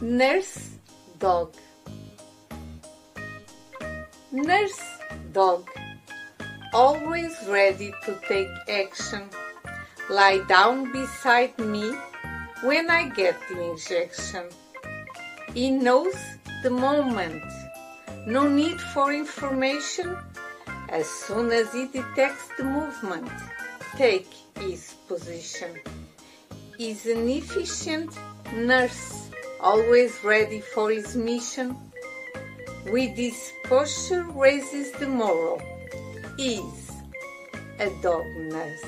Nurse Dog. Nurse Dog. Always ready to take action. Lie down beside me when I get the injection. He knows the moment. No need for information. As soon as he detects the movement Take his position. He's an efficient nurse always ready for his mission. With his posture raises the moral, Is a dog nurse.